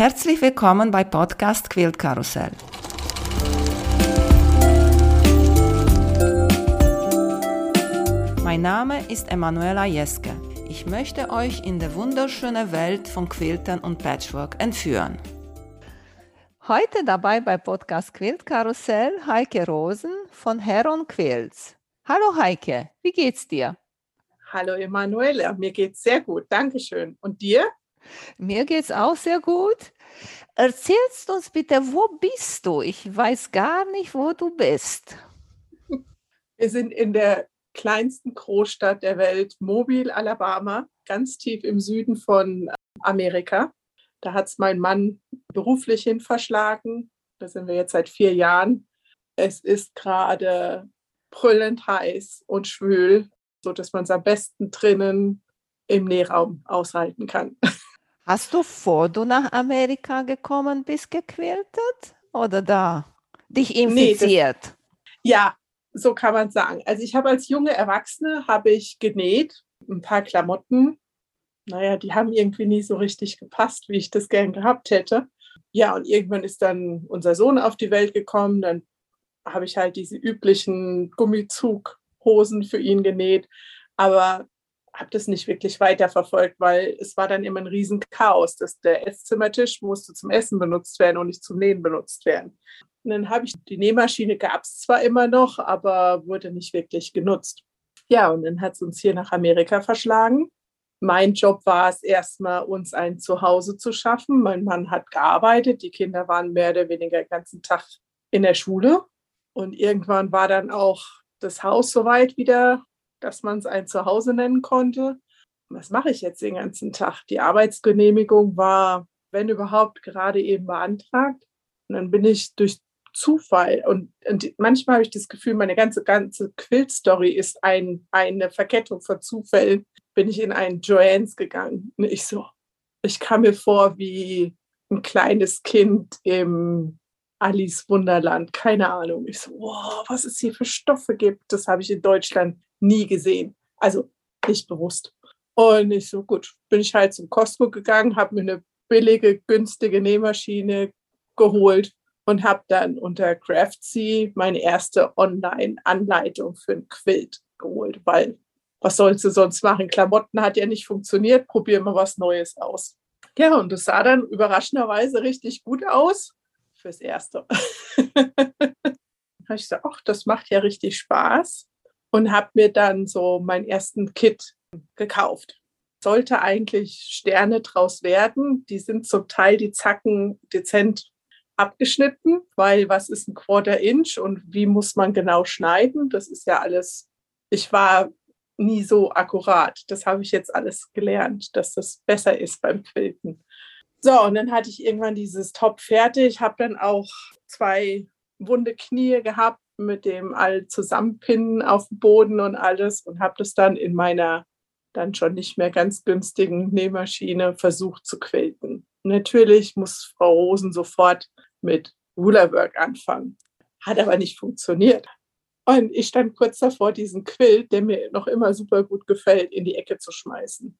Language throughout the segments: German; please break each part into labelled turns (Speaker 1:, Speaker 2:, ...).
Speaker 1: Herzlich willkommen bei Podcast Quilt Karussell. Mein Name ist Emanuela Jeske. Ich möchte euch in die wunderschöne Welt von Quiltern und Patchwork entführen. Heute dabei bei Podcast Quilt Karussell Heike Rosen von Heron Quilts. Hallo Heike, wie geht's dir?
Speaker 2: Hallo Emanuela, mir geht's sehr gut, Dankeschön. Und dir?
Speaker 1: Mir geht's auch sehr gut. Erzählst uns bitte, wo bist du? Ich weiß gar nicht, wo du bist.
Speaker 2: Wir sind in der kleinsten Großstadt der Welt, Mobile, Alabama, ganz tief im Süden von Amerika. Da hat es mein Mann beruflich hin verschlagen. Da sind wir jetzt seit vier Jahren. Es ist gerade brüllend heiß und schwül, sodass man es am besten drinnen im Nähraum aushalten kann.
Speaker 1: Hast du vor du nach Amerika gekommen bist, gequiltet oder da dich infiziert? Nee,
Speaker 2: das, ja, so kann man sagen. Also ich habe als junge Erwachsene habe ich genäht, ein paar Klamotten. Naja, die haben irgendwie nie so richtig gepasst, wie ich das gern gehabt hätte. Ja, und irgendwann ist dann unser Sohn auf die Welt gekommen. Dann habe ich halt diese üblichen Gummizughosen für ihn genäht. Aber habe das nicht wirklich weiterverfolgt, weil es war dann immer ein Riesenchaos. Dass der Esszimmertisch musste zum Essen benutzt werden und nicht zum Nähen benutzt werden. Und dann habe ich die Nähmaschine gab es zwar immer noch, aber wurde nicht wirklich genutzt. Ja, und dann hat es uns hier nach Amerika verschlagen. Mein Job war es erstmal, uns ein Zuhause zu schaffen. Mein Mann hat gearbeitet, die Kinder waren mehr oder weniger den ganzen Tag in der Schule. Und irgendwann war dann auch das Haus soweit wieder dass man es ein Zuhause nennen konnte. Was mache ich jetzt den ganzen Tag? Die Arbeitsgenehmigung war, wenn überhaupt, gerade eben beantragt. Und dann bin ich durch Zufall und, und manchmal habe ich das Gefühl, meine ganze, ganze Quilt-Story ist ein, eine Verkettung von Zufällen. Bin ich in einen Joannes gegangen. Und ich so, ich kam mir vor wie ein kleines Kind im Alice Wunderland, keine Ahnung. Ich so, wow, was es hier für Stoffe gibt, das habe ich in Deutschland nie gesehen. Also nicht bewusst. Und ich so, gut, bin ich halt zum Costco gegangen, habe mir eine billige, günstige Nähmaschine geholt und habe dann unter Craftsy meine erste Online-Anleitung für ein Quilt geholt, weil was sollst du sonst machen? Klamotten hat ja nicht funktioniert, probier mal was Neues aus. Ja, und das sah dann überraschenderweise richtig gut aus fürs Erste. habe ich gesagt, ach, das macht ja richtig Spaß und habe mir dann so meinen ersten Kit gekauft. Sollte eigentlich Sterne draus werden. Die sind zum Teil die Zacken dezent abgeschnitten, weil was ist ein Quarter Inch und wie muss man genau schneiden? Das ist ja alles, ich war nie so akkurat. Das habe ich jetzt alles gelernt, dass das besser ist beim Quilten. So, und dann hatte ich irgendwann dieses Top fertig, habe dann auch zwei wunde Knie gehabt mit dem all zusammenpinnen auf dem Boden und alles und habe das dann in meiner dann schon nicht mehr ganz günstigen Nähmaschine versucht zu quilten. Natürlich muss Frau Rosen sofort mit Rulerwork anfangen. Hat aber nicht funktioniert. Und ich stand kurz davor, diesen Quilt, der mir noch immer super gut gefällt, in die Ecke zu schmeißen.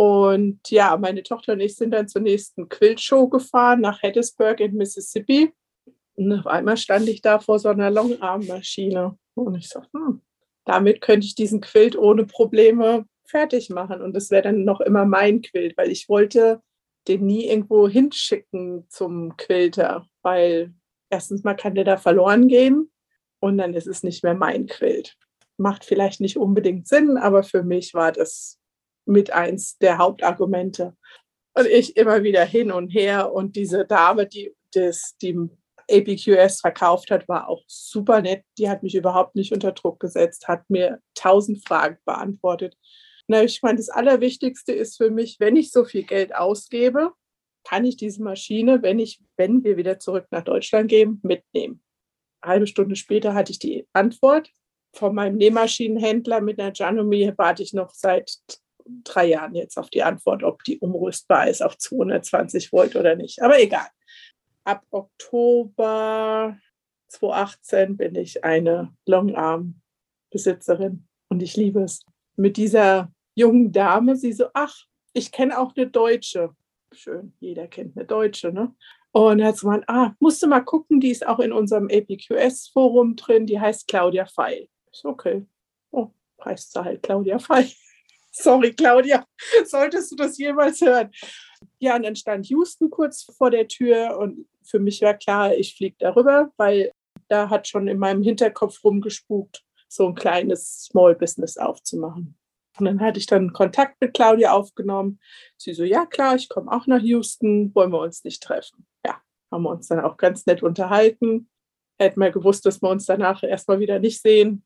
Speaker 2: Und ja, meine Tochter und ich sind dann zur nächsten Quiltshow gefahren nach Hattiesburg in Mississippi. Und auf einmal stand ich da vor so einer Longarm-Maschine. Und ich so, hm, damit könnte ich diesen Quilt ohne Probleme fertig machen. Und das wäre dann noch immer mein Quilt, weil ich wollte den nie irgendwo hinschicken zum Quilter, weil erstens mal kann der da verloren gehen und dann ist es nicht mehr mein Quilt. Macht vielleicht nicht unbedingt Sinn, aber für mich war das mit eins der Hauptargumente. Und ich immer wieder hin und her und diese Dame, die das, die APQS verkauft hat, war auch super nett. Die hat mich überhaupt nicht unter Druck gesetzt, hat mir tausend Fragen beantwortet. Na, ich meine, das Allerwichtigste ist für mich, wenn ich so viel Geld ausgebe, kann ich diese Maschine, wenn ich, wenn wir wieder zurück nach Deutschland gehen, mitnehmen. Eine halbe Stunde später hatte ich die Antwort. Von meinem Nähmaschinenhändler mit einer Janomy warte ich noch seit drei Jahren jetzt auf die Antwort, ob die umrüstbar ist auf 220 Volt oder nicht. Aber egal ab Oktober 2018 bin ich eine Longarm-Besitzerin und ich liebe es. Mit dieser jungen Dame, sie so, ach, ich kenne auch eine Deutsche. schön, jeder kennt eine Deutsche, ne? Und hat gemeint, ah, musst du mal gucken, die ist auch in unserem APQS-Forum drin, die heißt Claudia Feil. So, okay. Oh, heißt sie halt Claudia Feil. Sorry, Claudia, solltest du das jemals hören? Ja, und dann stand Houston kurz vor der Tür und für mich war klar, ich fliege darüber, weil da hat schon in meinem Hinterkopf rumgespukt, so ein kleines Small Business aufzumachen. Und dann hatte ich dann Kontakt mit Claudia aufgenommen. Sie so, ja klar, ich komme auch nach Houston, wollen wir uns nicht treffen? Ja, haben wir uns dann auch ganz nett unterhalten. Hätten wir gewusst, dass wir uns danach erstmal wieder nicht sehen,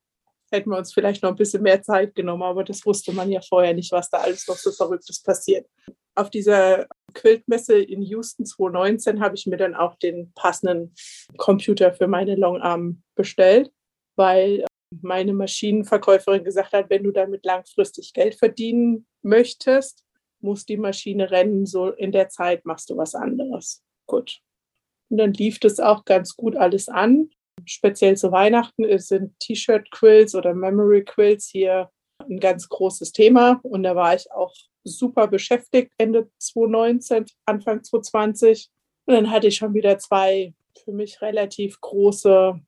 Speaker 2: hätten wir uns vielleicht noch ein bisschen mehr Zeit genommen, aber das wusste man ja vorher nicht, was da alles noch so Verrücktes passiert. Auf dieser Quiltmesse in Houston 2019 habe ich mir dann auch den passenden Computer für meine Longarm bestellt, weil meine Maschinenverkäuferin gesagt hat, wenn du damit langfristig Geld verdienen möchtest, muss die Maschine rennen, so in der Zeit machst du was anderes. Gut. Und dann lief das auch ganz gut alles an. Speziell zu Weihnachten sind T-Shirt-Quills oder Memory-Quills hier ein ganz großes Thema. Und da war ich auch super beschäftigt Ende 2019, Anfang 2020. Und dann hatte ich schon wieder zwei für mich relativ große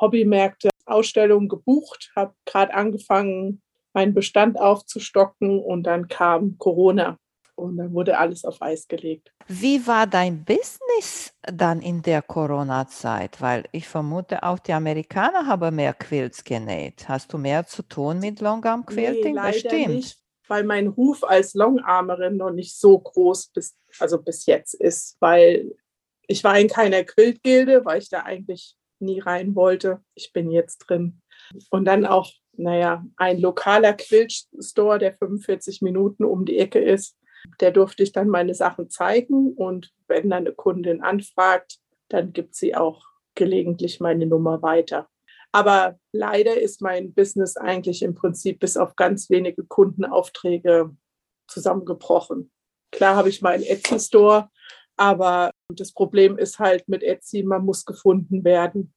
Speaker 2: Hobbymärkte, Ausstellungen gebucht, habe gerade angefangen, meinen Bestand aufzustocken und dann kam Corona und dann wurde alles auf Eis gelegt.
Speaker 1: Wie war dein Business dann in der Corona-Zeit? Weil ich vermute, auch die Amerikaner haben mehr Quilts genäht. Hast du mehr zu tun mit Longarm Quilting?
Speaker 2: Nee, Bestimmt. Nicht, weil mein Ruf als Longarmerin noch nicht so groß bis, also bis jetzt ist, weil ich war in keiner Quiltgilde, weil ich da eigentlich nie rein wollte. Ich bin jetzt drin. Und dann auch, naja, ein lokaler Quilt-Store, der 45 Minuten um die Ecke ist. Der durfte ich dann meine Sachen zeigen. Und wenn dann eine Kundin anfragt, dann gibt sie auch gelegentlich meine Nummer weiter. Aber leider ist mein Business eigentlich im Prinzip bis auf ganz wenige Kundenaufträge zusammengebrochen. Klar habe ich meinen Etsy-Store, aber das Problem ist halt mit Etsy, man muss gefunden werden.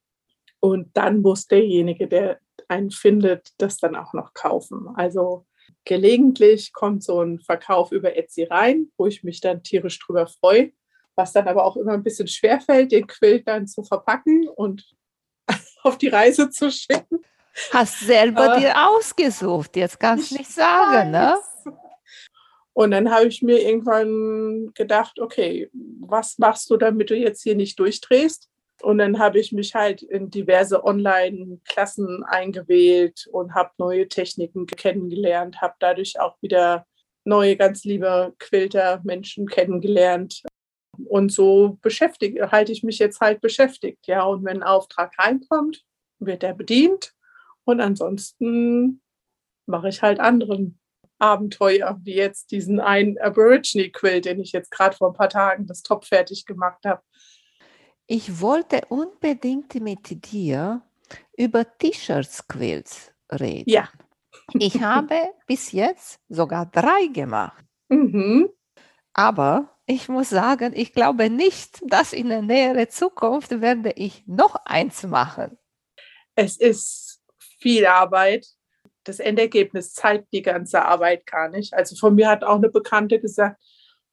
Speaker 2: Und dann muss derjenige, der einen findet, das dann auch noch kaufen. Also gelegentlich kommt so ein Verkauf über Etsy rein, wo ich mich dann tierisch drüber freue, was dann aber auch immer ein bisschen schwerfällt, den Quilt dann zu verpacken und auf die Reise zu schicken.
Speaker 1: Hast selber äh, dir ausgesucht, jetzt kannst du nicht sagen, ne?
Speaker 2: Und dann habe ich mir irgendwann gedacht, okay, was machst du, damit du jetzt hier nicht durchdrehst? Und dann habe ich mich halt in diverse Online-Klassen eingewählt und habe neue Techniken kennengelernt, habe dadurch auch wieder neue, ganz liebe Quilter-Menschen kennengelernt. Und so beschäftige, halte ich mich jetzt halt beschäftigt. Ja, und wenn ein Auftrag reinkommt, wird er bedient. Und ansonsten mache ich halt anderen Abenteuer, wie jetzt diesen einen Aborigine-Quilt, den ich jetzt gerade vor ein paar Tagen das Top fertig gemacht habe.
Speaker 1: Ich wollte unbedingt mit dir über T-Shirts-Quilts reden.
Speaker 2: Ja.
Speaker 1: Ich habe bis jetzt sogar drei gemacht. Mhm. Aber ich muss sagen, ich glaube nicht, dass in der näheren Zukunft werde ich noch eins machen.
Speaker 2: Es ist viel Arbeit. Das Endergebnis zeigt die ganze Arbeit gar nicht. Also von mir hat auch eine Bekannte gesagt,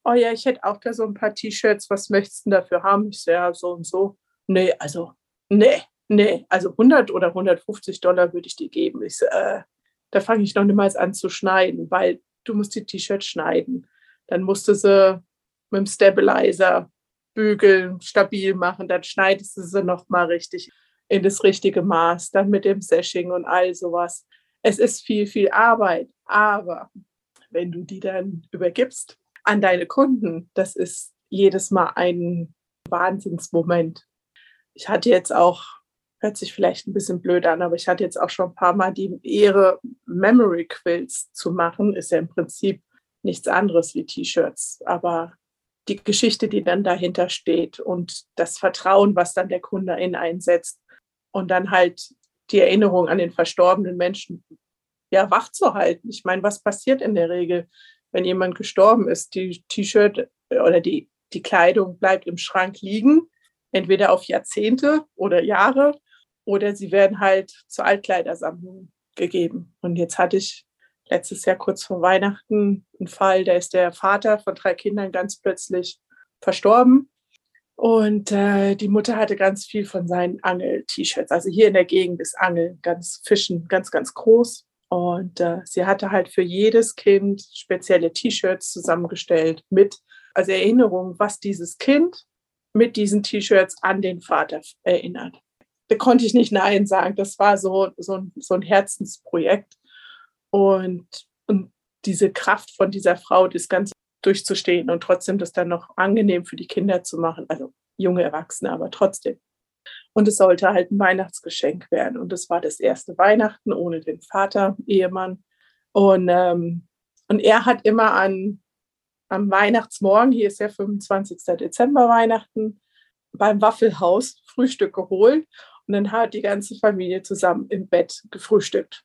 Speaker 2: oh ja, ich hätte auch da so ein paar T-Shirts, was möchtest du dafür haben? Ich so, ja, so und so. Nee, also, nee, nee, also 100 oder 150 Dollar würde ich dir geben. Ich so, äh, da fange ich noch niemals an zu schneiden, weil du musst die T-Shirts schneiden. Dann musst du sie mit dem Stabilizer bügeln, stabil machen, dann schneidest du sie nochmal richtig in das richtige Maß, dann mit dem Sashing und all sowas. Es ist viel, viel Arbeit, aber wenn du die dann übergibst an deine Kunden, das ist jedes Mal ein Wahnsinnsmoment. Ich hatte jetzt auch, hört sich vielleicht ein bisschen blöd an, aber ich hatte jetzt auch schon ein paar Mal die Ehre, Memory Quills zu machen. Ist ja im Prinzip nichts anderes wie T-Shirts, aber die Geschichte, die dann dahinter steht und das Vertrauen, was dann der Kunde in einsetzt und dann halt die Erinnerung an den verstorbenen Menschen ja wach. Ich meine, was passiert in der Regel? Wenn jemand gestorben ist, die T-Shirt oder die, die Kleidung bleibt im Schrank liegen, entweder auf Jahrzehnte oder Jahre oder sie werden halt zur Altkleidersammlung gegeben. Und jetzt hatte ich letztes Jahr kurz vor Weihnachten ein Fall, da ist der Vater von drei Kindern ganz plötzlich verstorben. Und äh, die Mutter hatte ganz viel von seinen Angel-T-Shirts. Also hier in der Gegend ist Angel ganz Fischen ganz, ganz groß. Und äh, sie hatte halt für jedes Kind spezielle T-Shirts zusammengestellt mit also Erinnerung, was dieses Kind mit diesen T-Shirts an den Vater erinnert. Da konnte ich nicht Nein sagen. Das war so, so, ein, so ein Herzensprojekt. Und, und diese Kraft von dieser Frau, das Ganze durchzustehen und trotzdem das dann noch angenehm für die Kinder zu machen, also junge Erwachsene, aber trotzdem. Und es sollte halt ein Weihnachtsgeschenk werden. Und es war das erste Weihnachten ohne den Vater, Ehemann. Und, ähm, und er hat immer an, am Weihnachtsmorgen, hier ist ja 25. Dezember Weihnachten, beim Waffelhaus Frühstück geholt. Und dann hat die ganze Familie zusammen im Bett gefrühstückt,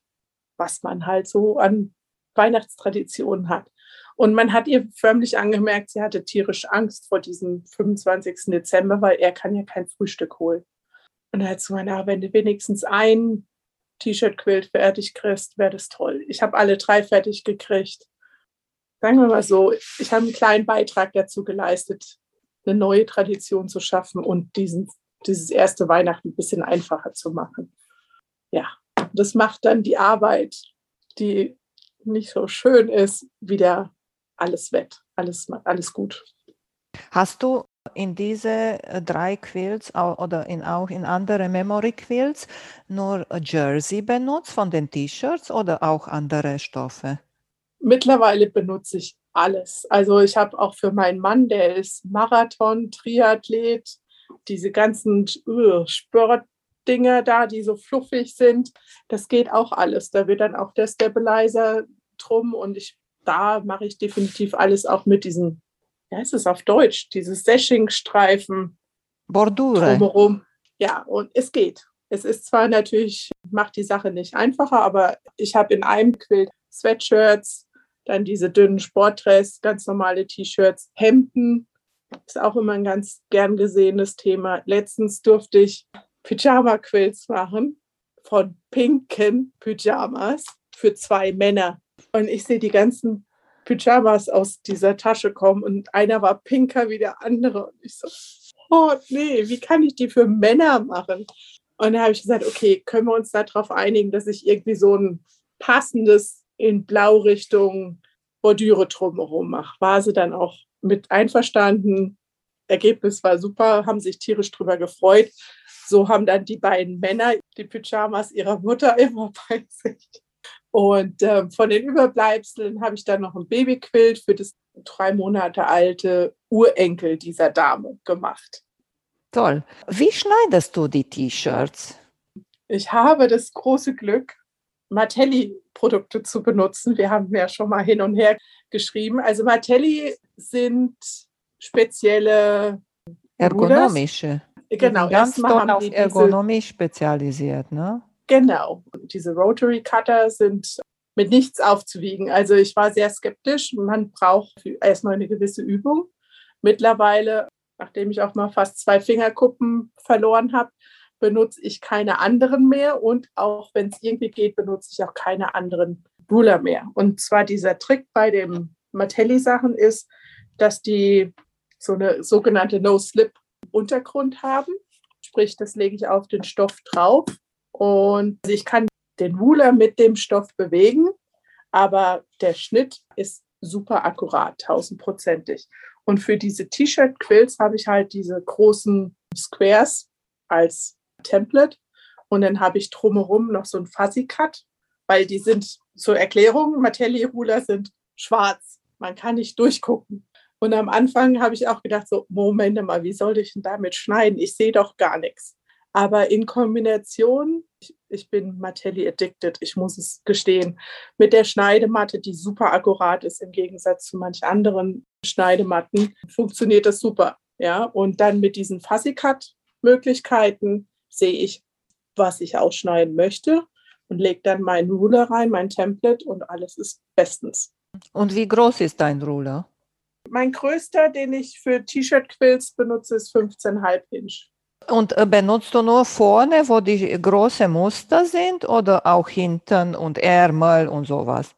Speaker 2: was man halt so an Weihnachtstraditionen hat. Und man hat ihr förmlich angemerkt, sie hatte tierisch Angst vor diesem 25. Dezember, weil er kann ja kein Frühstück holen. Und hat sie gemeint, ah, wenn du wenigstens ein T-Shirt-Quilt fertig kriegst, wäre das toll. Ich habe alle drei fertig gekriegt. Sagen wir mal so, ich habe einen kleinen Beitrag dazu geleistet, eine neue Tradition zu schaffen und diesen, dieses erste Weihnachten ein bisschen einfacher zu machen. Ja, das macht dann die Arbeit, die nicht so schön ist, wieder alles wett, alles, alles gut.
Speaker 1: Hast du in diese äh, drei Quilts oder in, auch in andere Memory Quilts nur Jersey benutzt von den T-Shirts oder auch andere Stoffe?
Speaker 2: Mittlerweile benutze ich alles. Also ich habe auch für meinen Mann, der ist Marathon, Triathlet, diese ganzen uh, Sportdinger da, die so fluffig sind, das geht auch alles. Da wird dann auch der Stabilizer drum und ich da mache ich definitiv alles auch mit diesem, ja, ist es auf Deutsch, dieses Sashing-Streifen.
Speaker 1: Bordure.
Speaker 2: Drumherum. Ja, und es geht. Es ist zwar natürlich, macht die Sache nicht einfacher, aber ich habe in einem Quilt Sweatshirts, dann diese dünnen Sportdress, ganz normale T-Shirts, Hemden. Ist auch immer ein ganz gern gesehenes Thema. Letztens durfte ich Pyjama-Quilts machen von pinken Pyjamas für zwei Männer. Und ich sehe die ganzen Pyjamas aus dieser Tasche kommen und einer war pinker wie der andere. Und ich so, oh nee, wie kann ich die für Männer machen? Und da habe ich gesagt, okay, können wir uns darauf einigen, dass ich irgendwie so ein passendes in Blaurichtung Bordüre drumherum mache. War sie dann auch mit einverstanden. Ergebnis war super, haben sich tierisch drüber gefreut. So haben dann die beiden Männer die Pyjamas ihrer Mutter immer bei sich. Und äh, von den Überbleibseln habe ich dann noch ein Babyquilt für das drei Monate alte Urenkel dieser Dame gemacht.
Speaker 1: Toll. Wie schneidest du die T-Shirts?
Speaker 2: Ich habe das große Glück, Martelli-Produkte zu benutzen. Wir haben ja schon mal hin und her geschrieben. Also Martelli sind spezielle
Speaker 1: ergonomische.
Speaker 2: Genau,
Speaker 1: ganz toll auf Ergonomie spezialisiert, ne?
Speaker 2: Genau. Diese Rotary Cutter sind mit nichts aufzuwiegen. Also ich war sehr skeptisch. Man braucht erstmal eine gewisse Übung. Mittlerweile, nachdem ich auch mal fast zwei Fingerkuppen verloren habe, benutze ich keine anderen mehr und auch wenn es irgendwie geht, benutze ich auch keine anderen Ruler mehr. Und zwar dieser Trick bei den Martelli-Sachen ist, dass die so eine sogenannte No-Slip-Untergrund haben. Sprich, das lege ich auf den Stoff drauf und ich kann den Ruler mit dem Stoff bewegen, aber der Schnitt ist super akkurat, tausendprozentig. Und für diese T-Shirt-Quills habe ich halt diese großen Squares als Template. Und dann habe ich drumherum noch so ein Fuzzy Cut, weil die sind zur Erklärung, Martelli-Ruler sind schwarz. Man kann nicht durchgucken. Und am Anfang habe ich auch gedacht, so, Moment mal, wie soll ich denn damit schneiden? Ich sehe doch gar nichts. Aber in Kombination, ich, ich bin Martelli addicted, ich muss es gestehen, mit der Schneidematte, die super akkurat ist im Gegensatz zu manch anderen Schneidematten, funktioniert das super. Ja, und dann mit diesen Fuzzy Cut Möglichkeiten sehe ich, was ich ausschneiden möchte und lege dann meinen Ruler rein, mein Template und alles ist bestens.
Speaker 1: Und wie groß ist dein Ruler?
Speaker 2: Mein größter, den ich für T-Shirt-Quills benutze, ist 15,5 Inch.
Speaker 1: Und äh, benutzt du nur vorne, wo die großen Muster sind oder auch hinten und Ärmel und sowas?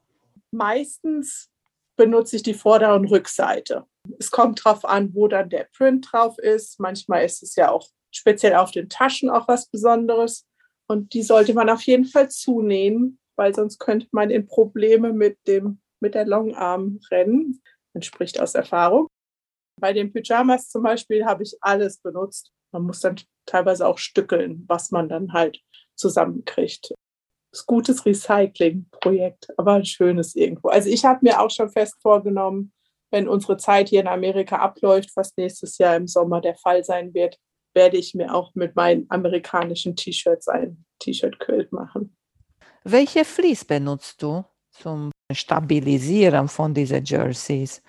Speaker 2: Meistens benutze ich die Vorder- und Rückseite. Es kommt darauf an, wo dann der Print drauf ist. Manchmal ist es ja auch speziell auf den Taschen auch was Besonderes. Und die sollte man auf jeden Fall zunähen, weil sonst könnte man in Probleme mit, dem, mit der Longarm rennen. Man spricht aus Erfahrung. Bei den Pyjamas zum Beispiel habe ich alles benutzt. Man muss dann teilweise auch stückeln, was man dann halt zusammenkriegt. Das ist gutes Recycling-Projekt, aber ein schönes irgendwo. Also ich habe mir auch schon fest vorgenommen, wenn unsere Zeit hier in Amerika abläuft, was nächstes Jahr im Sommer der Fall sein wird, werde ich mir auch mit meinen amerikanischen T-Shirts ein T-Shirt-Quilt machen.
Speaker 1: Welche Fleece benutzt du zum Stabilisieren von diesen Jerseys?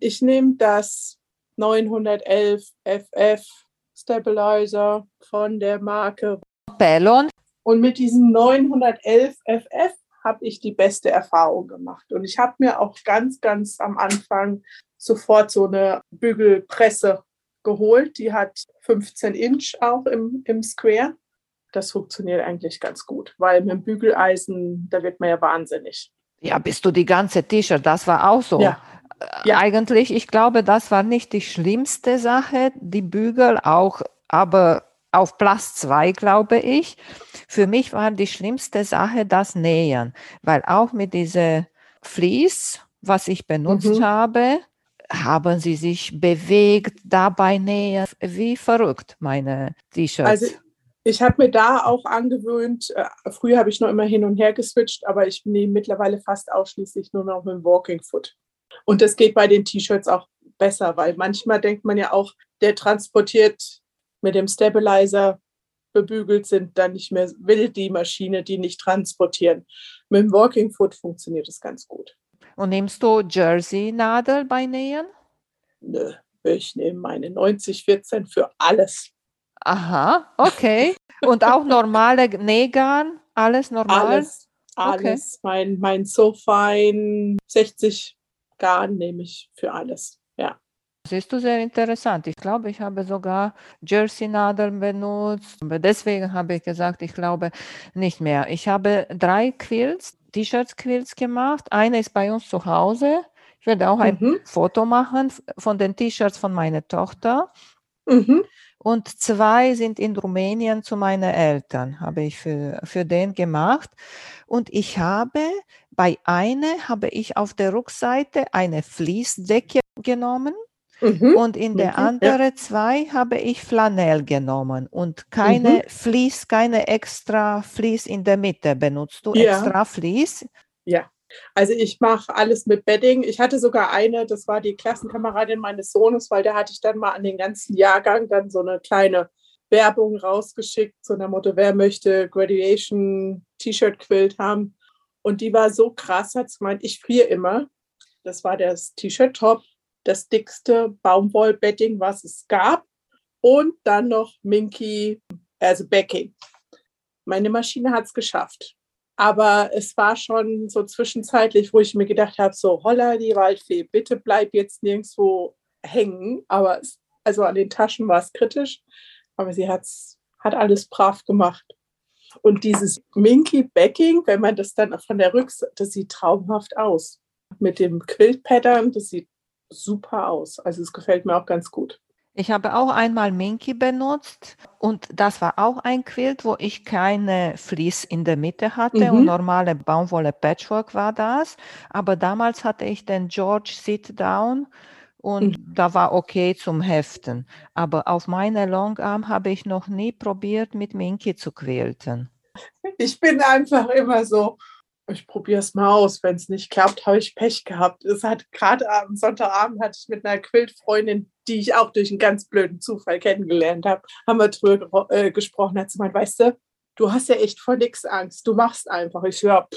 Speaker 2: Ich nehme das 911 FF Stabilizer von der Marke
Speaker 1: Bellon.
Speaker 2: Und mit diesem 911 FF habe ich die beste Erfahrung gemacht. Und ich habe mir auch ganz, ganz am Anfang sofort so eine Bügelpresse geholt. Die hat 15 Inch auch im, im Square. Das funktioniert eigentlich ganz gut, weil mit dem Bügeleisen, da wird man ja wahnsinnig.
Speaker 1: Ja, bist du die ganze T-Shirt, das war auch so.
Speaker 2: Ja.
Speaker 1: Ja. Eigentlich, ich glaube, das war nicht die schlimmste Sache, die Bügel auch, aber auf Platz zwei, glaube ich. Für mich war die schlimmste Sache das Nähen, weil auch mit dieser Vlies, was ich benutzt mhm. habe, haben sie sich bewegt, dabei nähen, wie verrückt, meine T-Shirts.
Speaker 2: Also ich habe mir da auch angewöhnt, äh, früher habe ich noch immer hin und her geswitcht, aber ich nehme mittlerweile fast ausschließlich nur noch mit dem Walking Foot. Und das geht bei den T-Shirts auch besser, weil manchmal denkt man ja auch, der transportiert mit dem Stabilizer bebügelt sind, dann nicht mehr will die Maschine die nicht transportieren. Mit dem Walking Foot funktioniert es ganz gut.
Speaker 1: Und nimmst du Jersey-Nadel bei Nähen?
Speaker 2: Nö, ich nehme meine 9014 für alles.
Speaker 1: Aha, okay. Und auch normale Nähgarn? Alles normal?
Speaker 2: Alles, alles. Okay. Mein, mein Sofine 60 Garn nehme ich für alles. Ja.
Speaker 1: Siehst du, sehr interessant. Ich glaube, ich habe sogar Jersey-Nadeln benutzt. Deswegen habe ich gesagt, ich glaube nicht mehr. Ich habe drei Quills, T-Shirts-Quills gemacht. Eine ist bei uns zu Hause. Ich werde auch ein mhm. Foto machen von den T-Shirts von meiner Tochter. Mhm. Und zwei sind in Rumänien zu meinen Eltern, habe ich für, für den gemacht. Und ich habe bei einer habe ich auf der Rückseite eine Fließdecke genommen Mhm. Und in der mhm. anderen zwei habe ich Flanell genommen und keine mhm. Vlies, keine extra Vlies in der Mitte. Benutzt du ja. extra Vlies?
Speaker 2: Ja, also ich mache alles mit Bedding. Ich hatte sogar eine, das war die Klassenkameradin meines Sohnes, weil der hatte ich dann mal an den ganzen Jahrgang dann so eine kleine Werbung rausgeschickt, so nach Motto, wer möchte Graduation T-Shirt Quilt haben. Und die war so krass, hat sie gemeint, ich friere immer. Das war das T-Shirt-Top das dickste Baumwollbedding, was es gab. Und dann noch Minky, also Backing. Meine Maschine hat es geschafft. Aber es war schon so zwischenzeitlich, wo ich mir gedacht habe, so, holla die Waldfee, bitte bleib jetzt nirgendwo hängen. Aber es, also an den Taschen war es kritisch. Aber sie hat's, hat alles brav gemacht. Und dieses Minky Backing, wenn man das dann von der Rückseite, das sieht traumhaft aus. Mit dem Quilt-Pattern, das sieht super aus. Also es gefällt mir auch ganz gut.
Speaker 1: Ich habe auch einmal Minky benutzt und das war auch ein Quilt, wo ich keine Vlies in der Mitte hatte mhm. und normale Baumwolle Patchwork war das. Aber damals hatte ich den George Sit Down und mhm. da war okay zum Heften. Aber auf meine Longarm habe ich noch nie probiert, mit Minky zu quilten.
Speaker 2: Ich bin einfach immer so, ich probiere es mal aus. Wenn es nicht klappt, habe ich Pech gehabt. Es hat gerade am Sonntagabend hatte ich mit einer Quiltfreundin, die ich auch durch einen ganz blöden Zufall kennengelernt habe, haben wir drüber äh, gesprochen. Hat sie gemeint, weißt du, du hast ja echt vor nichts Angst. Du machst einfach. Ich höre,